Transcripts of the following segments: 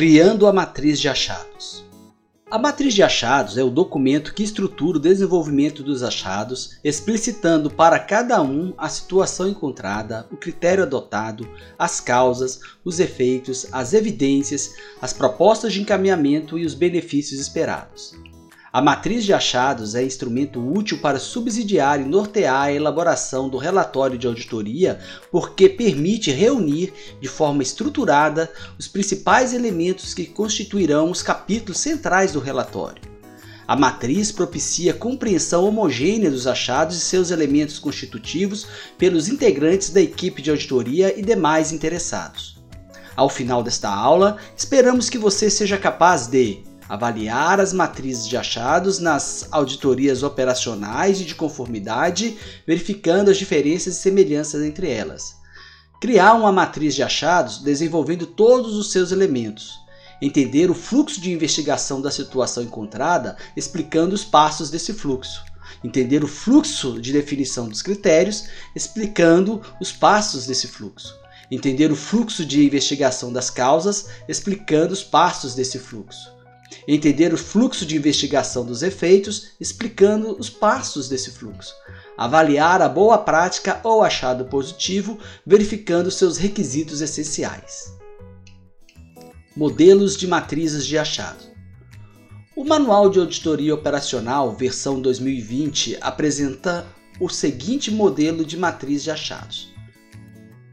Criando a matriz de achados. A matriz de achados é o documento que estrutura o desenvolvimento dos achados, explicitando para cada um a situação encontrada, o critério adotado, as causas, os efeitos, as evidências, as propostas de encaminhamento e os benefícios esperados. A matriz de achados é instrumento útil para subsidiar e nortear a elaboração do relatório de auditoria porque permite reunir de forma estruturada os principais elementos que constituirão os capítulos centrais do relatório. A matriz propicia compreensão homogênea dos achados e seus elementos constitutivos pelos integrantes da equipe de auditoria e demais interessados. Ao final desta aula, esperamos que você seja capaz de avaliar as matrizes de achados nas auditorias operacionais e de conformidade, verificando as diferenças e semelhanças entre elas. Criar uma matriz de achados desenvolvendo todos os seus elementos. Entender o fluxo de investigação da situação encontrada, explicando os passos desse fluxo. Entender o fluxo de definição dos critérios, explicando os passos desse fluxo. Entender o fluxo de investigação das causas, explicando os passos desse fluxo entender o fluxo de investigação dos efeitos, explicando os passos desse fluxo, avaliar a boa prática ou achado positivo, verificando seus requisitos essenciais. Modelos de matrizes de achado. O Manual de Auditoria Operacional, versão 2020, apresenta o seguinte modelo de matriz de achados.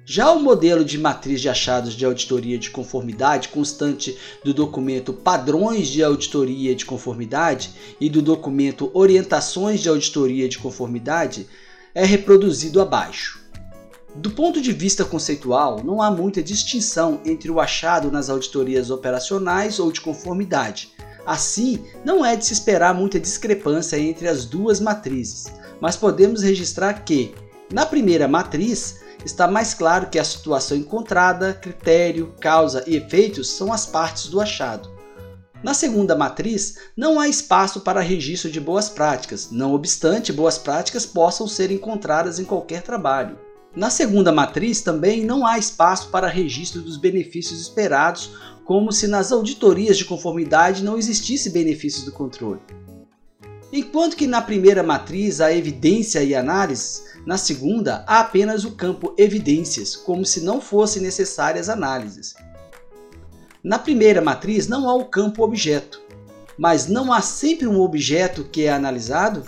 Já o modelo de matriz de achados de auditoria de conformidade constante do documento Padrões de Auditoria de Conformidade e do documento Orientações de Auditoria de Conformidade é reproduzido abaixo. Do ponto de vista conceitual, não há muita distinção entre o achado nas auditorias operacionais ou de conformidade. Assim, não é de se esperar muita discrepância entre as duas matrizes, mas podemos registrar que, na primeira matriz, está mais claro que a situação encontrada, critério, causa e efeitos são as partes do achado. Na segunda matriz, não há espaço para registro de boas práticas, não obstante boas práticas possam ser encontradas em qualquer trabalho. Na segunda matriz também não há espaço para registro dos benefícios esperados, como se nas auditorias de conformidade não existisse benefícios do controle. Enquanto que na primeira matriz há evidência e análise, na segunda há apenas o campo evidências, como se não fossem necessárias análises. Na primeira matriz não há o campo objeto, mas não há sempre um objeto que é analisado?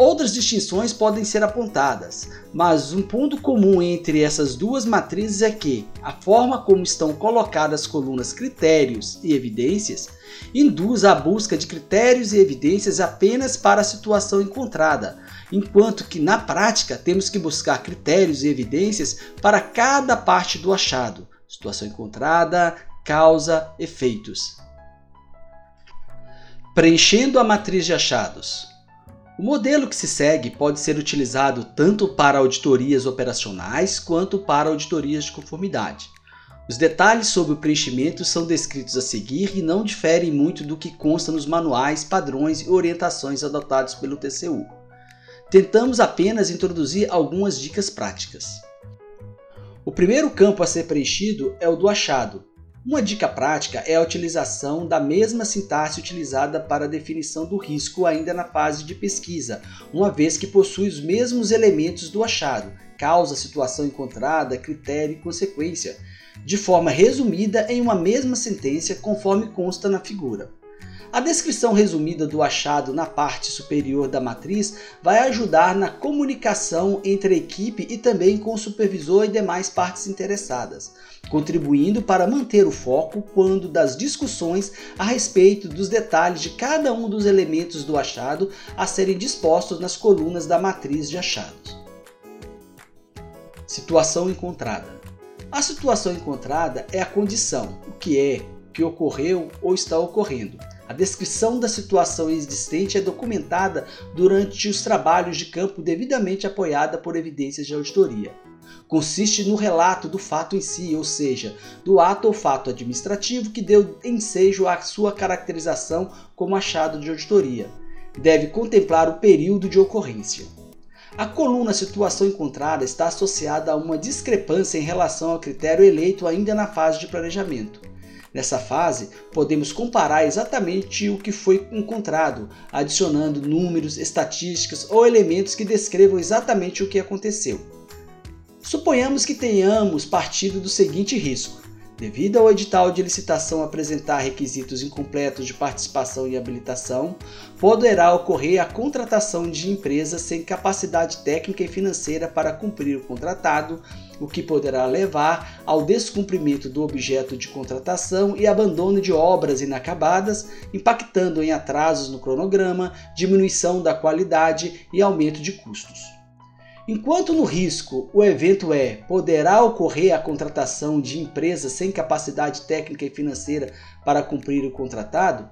Outras distinções podem ser apontadas, mas um ponto comum entre essas duas matrizes é que a forma como estão colocadas as colunas critérios e evidências induz a busca de critérios e evidências apenas para a situação encontrada, enquanto que na prática temos que buscar critérios e evidências para cada parte do achado, situação encontrada, causa, efeitos. Preenchendo a matriz de achados. O modelo que se segue pode ser utilizado tanto para auditorias operacionais quanto para auditorias de conformidade. Os detalhes sobre o preenchimento são descritos a seguir e não diferem muito do que consta nos manuais, padrões e orientações adotados pelo TCU. Tentamos apenas introduzir algumas dicas práticas. O primeiro campo a ser preenchido é o do achado, uma dica prática é a utilização da mesma sintaxe utilizada para a definição do risco ainda na fase de pesquisa, uma vez que possui os mesmos elementos do achado, causa, situação encontrada, critério e consequência, de forma resumida em uma mesma sentença conforme consta na figura. A descrição resumida do achado na parte superior da matriz vai ajudar na comunicação entre a equipe e também com o supervisor e demais partes interessadas, contribuindo para manter o foco quando das discussões a respeito dos detalhes de cada um dos elementos do achado a serem dispostos nas colunas da matriz de achados. Situação encontrada. A situação encontrada é a condição, o que é, o que ocorreu ou está ocorrendo a descrição da situação existente é documentada durante os trabalhos de campo devidamente apoiada por evidências de auditoria. Consiste no relato do fato em si, ou seja, do ato ou fato administrativo que deu ensejo à sua caracterização como achado de auditoria. Deve contemplar o período de ocorrência. A coluna situação encontrada está associada a uma discrepância em relação ao critério eleito ainda na fase de planejamento Nessa fase, podemos comparar exatamente o que foi encontrado, adicionando números, estatísticas ou elementos que descrevam exatamente o que aconteceu. Suponhamos que tenhamos partido do seguinte risco: devido ao edital de licitação apresentar requisitos incompletos de participação e habilitação, poderá ocorrer a contratação de empresas sem capacidade técnica e financeira para cumprir o contratado, o que poderá levar ao descumprimento do objeto de contratação e abandono de obras inacabadas, impactando em atrasos no cronograma, diminuição da qualidade e aumento de custos. Enquanto no risco o evento é poderá ocorrer a contratação de empresas sem capacidade técnica e financeira para cumprir o contratado,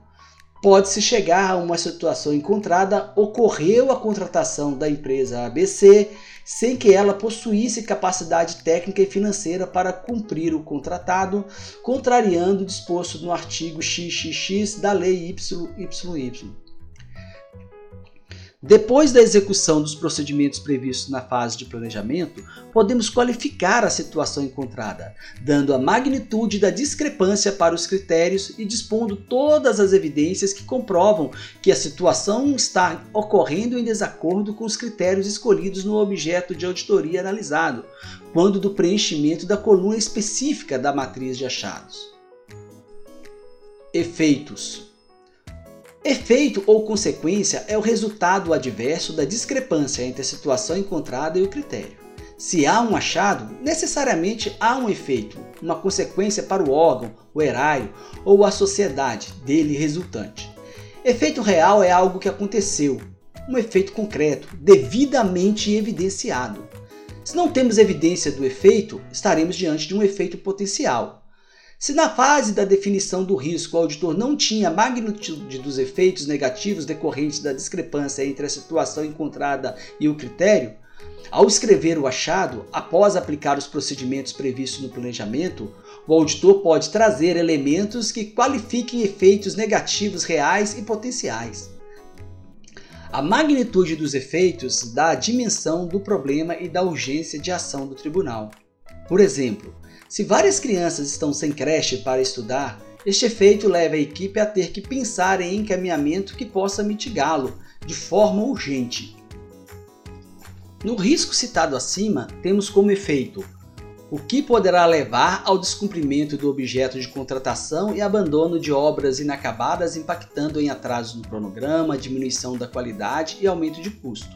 pode-se chegar a uma situação encontrada ocorreu a contratação da empresa ABC sem que ela possuísse capacidade técnica e financeira para cumprir o contratado, contrariando o disposto no artigo XXX da Lei YYY. Depois da execução dos procedimentos previstos na fase de planejamento, podemos qualificar a situação encontrada, dando a magnitude da discrepância para os critérios e dispondo todas as evidências que comprovam que a situação está ocorrendo em desacordo com os critérios escolhidos no objeto de auditoria analisado, quando do preenchimento da coluna específica da matriz de achados. Efeitos Efeito ou consequência é o resultado adverso da discrepância entre a situação encontrada e o critério. Se há um achado, necessariamente há um efeito, uma consequência para o órgão, o erário ou a sociedade dele resultante. Efeito real é algo que aconteceu, um efeito concreto, devidamente evidenciado. Se não temos evidência do efeito, estaremos diante de um efeito potencial, se na fase da definição do risco o auditor não tinha a magnitude dos efeitos negativos decorrentes da discrepância entre a situação encontrada e o critério, ao escrever o achado, após aplicar os procedimentos previstos no planejamento, o auditor pode trazer elementos que qualifiquem efeitos negativos reais e potenciais. A magnitude dos efeitos dá a dimensão do problema e da urgência de ação do tribunal. Por exemplo, se várias crianças estão sem creche para estudar, este efeito leva a equipe a ter que pensar em encaminhamento que possa mitigá-lo de forma urgente. No risco citado acima, temos como efeito o que poderá levar ao descumprimento do objeto de contratação e abandono de obras inacabadas, impactando em atrasos no cronograma, diminuição da qualidade e aumento de custo.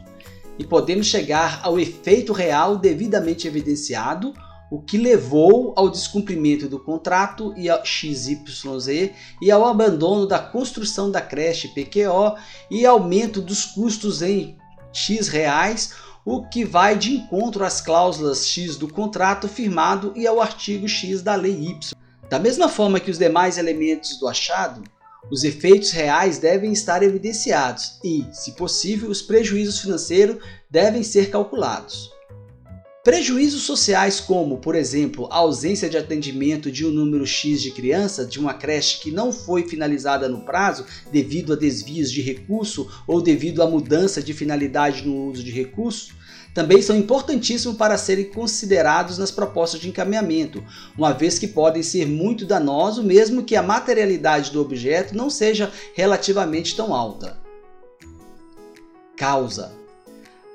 E podemos chegar ao efeito real devidamente evidenciado o que levou ao descumprimento do contrato e ao XYZ e ao abandono da construção da creche PQO e aumento dos custos em X reais, o que vai de encontro às cláusulas X do contrato firmado e ao artigo X da lei Y. Da mesma forma que os demais elementos do achado, os efeitos reais devem estar evidenciados e, se possível, os prejuízos financeiros devem ser calculados. Prejuízos sociais como, por exemplo, a ausência de atendimento de um número X de crianças de uma creche que não foi finalizada no prazo devido a desvios de recurso ou devido à mudança de finalidade no uso de recursos, também são importantíssimos para serem considerados nas propostas de encaminhamento, uma vez que podem ser muito danosos mesmo que a materialidade do objeto não seja relativamente tão alta. Causa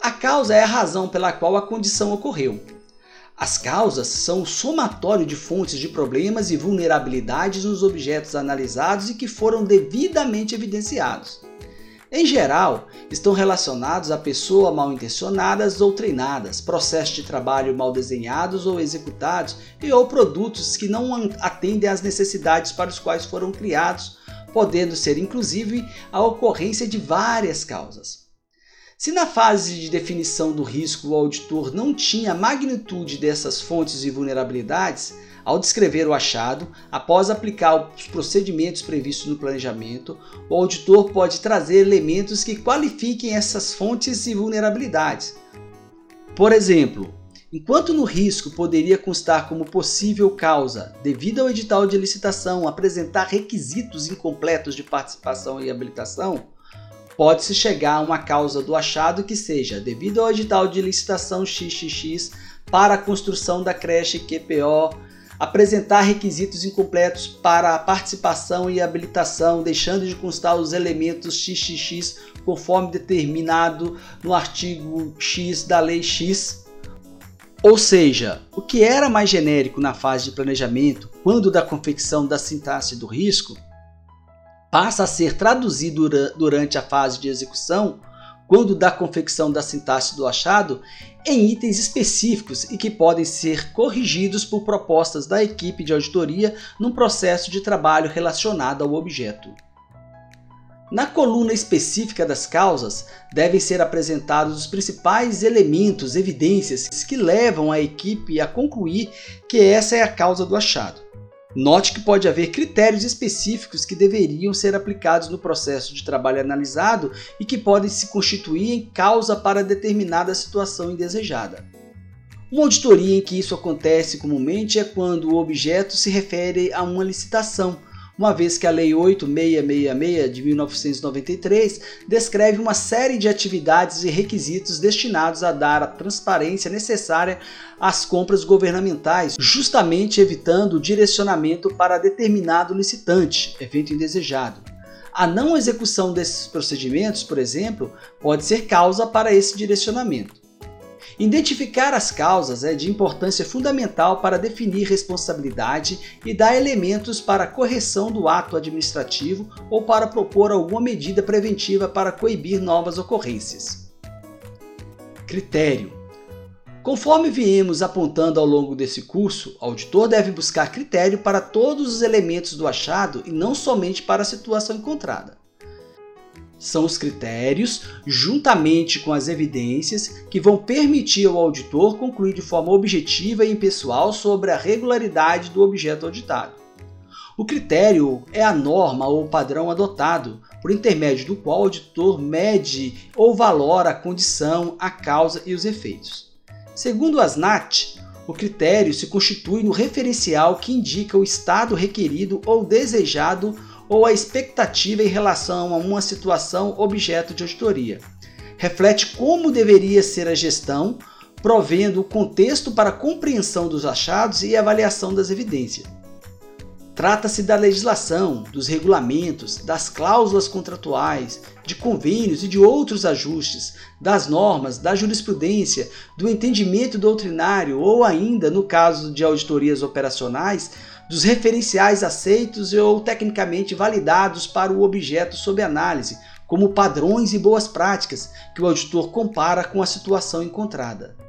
a causa é a razão pela qual a condição ocorreu. As causas são o somatório de fontes de problemas e vulnerabilidades nos objetos analisados e que foram devidamente evidenciados. Em geral, estão relacionados a pessoas mal intencionadas ou treinadas, processos de trabalho mal desenhados ou executados e ou produtos que não atendem às necessidades para os quais foram criados, podendo ser inclusive a ocorrência de várias causas. Se na fase de definição do risco o auditor não tinha a magnitude dessas fontes e vulnerabilidades, ao descrever o achado, após aplicar os procedimentos previstos no planejamento, o auditor pode trazer elementos que qualifiquem essas fontes e vulnerabilidades. Por exemplo, enquanto no risco poderia constar como possível causa, devido ao edital de licitação apresentar requisitos incompletos de participação e habilitação, pode-se chegar a uma causa do achado que seja devido ao edital de licitação XXX para a construção da creche QPO apresentar requisitos incompletos para a participação e habilitação, deixando de constar os elementos XXX conforme determinado no artigo X da Lei X. Ou seja, o que era mais genérico na fase de planejamento, quando da confecção da sintaxe do risco, passa a ser traduzido durante a fase de execução quando da confecção da sintaxe do achado, em itens específicos e que podem ser corrigidos por propostas da equipe de auditoria num processo de trabalho relacionado ao objeto. Na coluna específica das causas, devem ser apresentados os principais elementos, evidências que levam a equipe a concluir que essa é a causa do achado. Note que pode haver critérios específicos que deveriam ser aplicados no processo de trabalho analisado e que podem se constituir em causa para determinada situação indesejada. Uma auditoria em que isso acontece comumente é quando o objeto se refere a uma licitação, uma vez que a Lei 8666 de 1993 descreve uma série de atividades e requisitos destinados a dar a transparência necessária às compras governamentais, justamente evitando o direcionamento para determinado licitante, evento indesejado. A não execução desses procedimentos, por exemplo, pode ser causa para esse direcionamento. Identificar as causas é de importância fundamental para definir responsabilidade e dar elementos para a correção do ato administrativo ou para propor alguma medida preventiva para coibir novas ocorrências. Critério Conforme viemos apontando ao longo desse curso, o auditor deve buscar critério para todos os elementos do achado e não somente para a situação encontrada são os critérios, juntamente com as evidências, que vão permitir ao auditor concluir de forma objetiva e impessoal sobre a regularidade do objeto auditado. O critério é a norma ou padrão adotado, por intermédio do qual o auditor mede ou valora a condição, a causa e os efeitos. Segundo as NAT, o critério se constitui no referencial que indica o estado requerido ou desejado ou a expectativa em relação a uma situação objeto de auditoria. Reflete como deveria ser a gestão, provendo o contexto para a compreensão dos achados e avaliação das evidências. Trata-se da legislação, dos regulamentos, das cláusulas contratuais, de convênios e de outros ajustes, das normas, da jurisprudência, do entendimento doutrinário ou ainda, no caso de auditorias operacionais, dos referenciais aceitos ou tecnicamente validados para o objeto sob análise, como padrões e boas práticas que o auditor compara com a situação encontrada.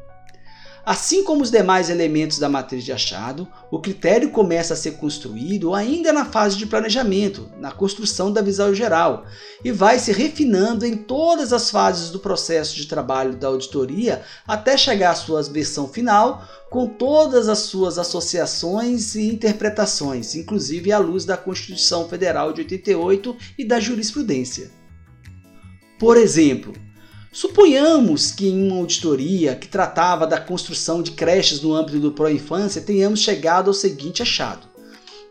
Assim como os demais elementos da matriz de achado, o critério começa a ser construído ainda na fase de planejamento, na construção da visão geral, e vai se refinando em todas as fases do processo de trabalho da auditoria até chegar à sua versão final, com todas as suas associações e interpretações, inclusive à luz da Constituição Federal de 88 e da jurisprudência. Por exemplo, Suponhamos que em uma auditoria que tratava da construção de creches no âmbito do Proinfância tenhamos chegado ao seguinte achado.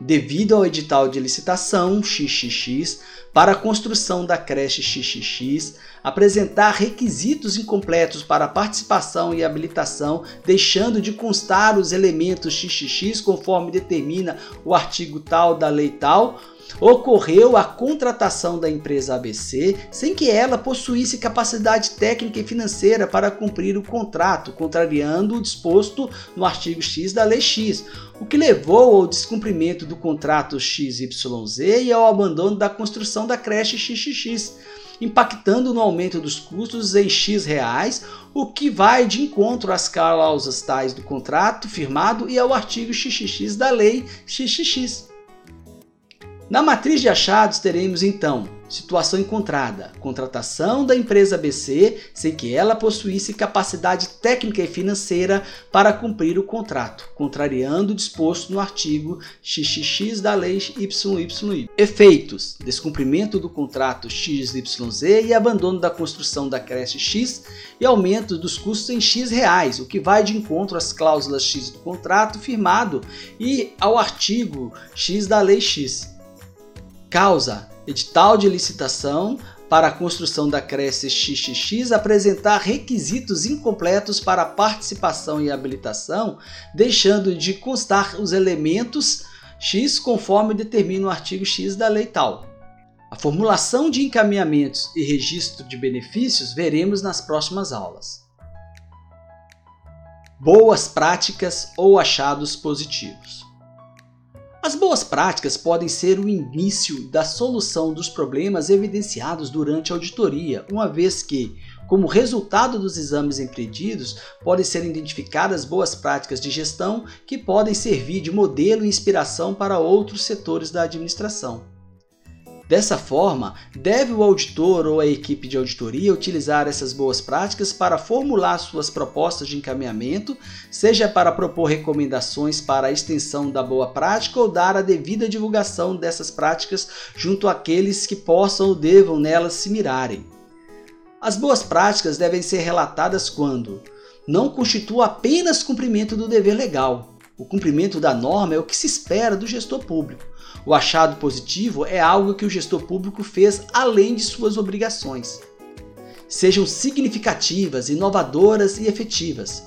Devido ao edital de licitação XXX para a construção da creche XXX, apresentar requisitos incompletos para participação e habilitação, deixando de constar os elementos XXX conforme determina o artigo tal da lei tal, ocorreu a contratação da empresa ABC sem que ela possuísse capacidade técnica e financeira para cumprir o contrato, contrariando o disposto no artigo X da Lei X, o que levou ao descumprimento do contrato XYZ e ao abandono da construção da creche XXX, impactando no aumento dos custos em X reais, o que vai de encontro às cláusulas tais do contrato firmado e ao artigo XXX da Lei XXX. Na matriz de achados teremos então situação encontrada, contratação da empresa ABC sem que ela possuísse capacidade técnica e financeira para cumprir o contrato, contrariando o disposto no artigo XXX da lei YYY. Efeitos: descumprimento do contrato XYZ e abandono da construção da creche X e aumento dos custos em X reais, o que vai de encontro às cláusulas X do contrato firmado e ao artigo X da lei X. Causa: edital de licitação para a construção da creche XXX apresentar requisitos incompletos para participação e habilitação, deixando de constar os elementos X conforme determina o artigo X da lei tal. A formulação de encaminhamentos e registro de benefícios veremos nas próximas aulas. Boas práticas ou achados positivos. As boas práticas podem ser o início da solução dos problemas evidenciados durante a auditoria, uma vez que, como resultado dos exames empreendidos, podem ser identificadas boas práticas de gestão que podem servir de modelo e inspiração para outros setores da administração. Dessa forma, deve o auditor ou a equipe de auditoria utilizar essas boas práticas para formular suas propostas de encaminhamento, seja para propor recomendações para a extensão da boa prática ou dar a devida divulgação dessas práticas junto àqueles que possam ou devam nelas se mirarem. As boas práticas devem ser relatadas quando não constitua apenas cumprimento do dever legal. O cumprimento da norma é o que se espera do gestor público o achado positivo é algo que o gestor público fez além de suas obrigações. Sejam significativas, inovadoras e efetivas.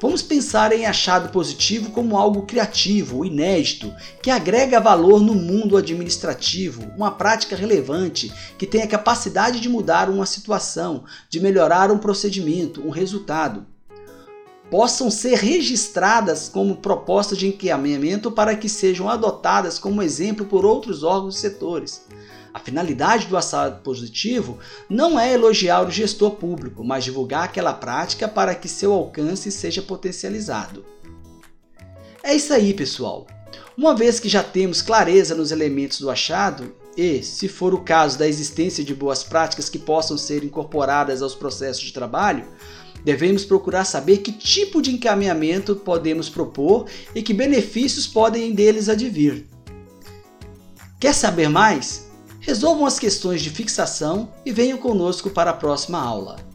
Vamos pensar em achado positivo como algo criativo, inédito, que agrega valor no mundo administrativo, uma prática relevante que tem a capacidade de mudar uma situação, de melhorar um procedimento, um resultado possam ser registradas como proposta de encaminhamento para que sejam adotadas como exemplo por outros órgãos e setores. A finalidade do assado positivo não é elogiar o gestor público, mas divulgar aquela prática para que seu alcance seja potencializado. É isso aí, pessoal. Uma vez que já temos clareza nos elementos do achado e, se for o caso da existência de boas práticas que possam ser incorporadas aos processos de trabalho, Devemos procurar saber que tipo de encaminhamento podemos propor e que benefícios podem deles advir. Quer saber mais? Resolvam as questões de fixação e venham conosco para a próxima aula.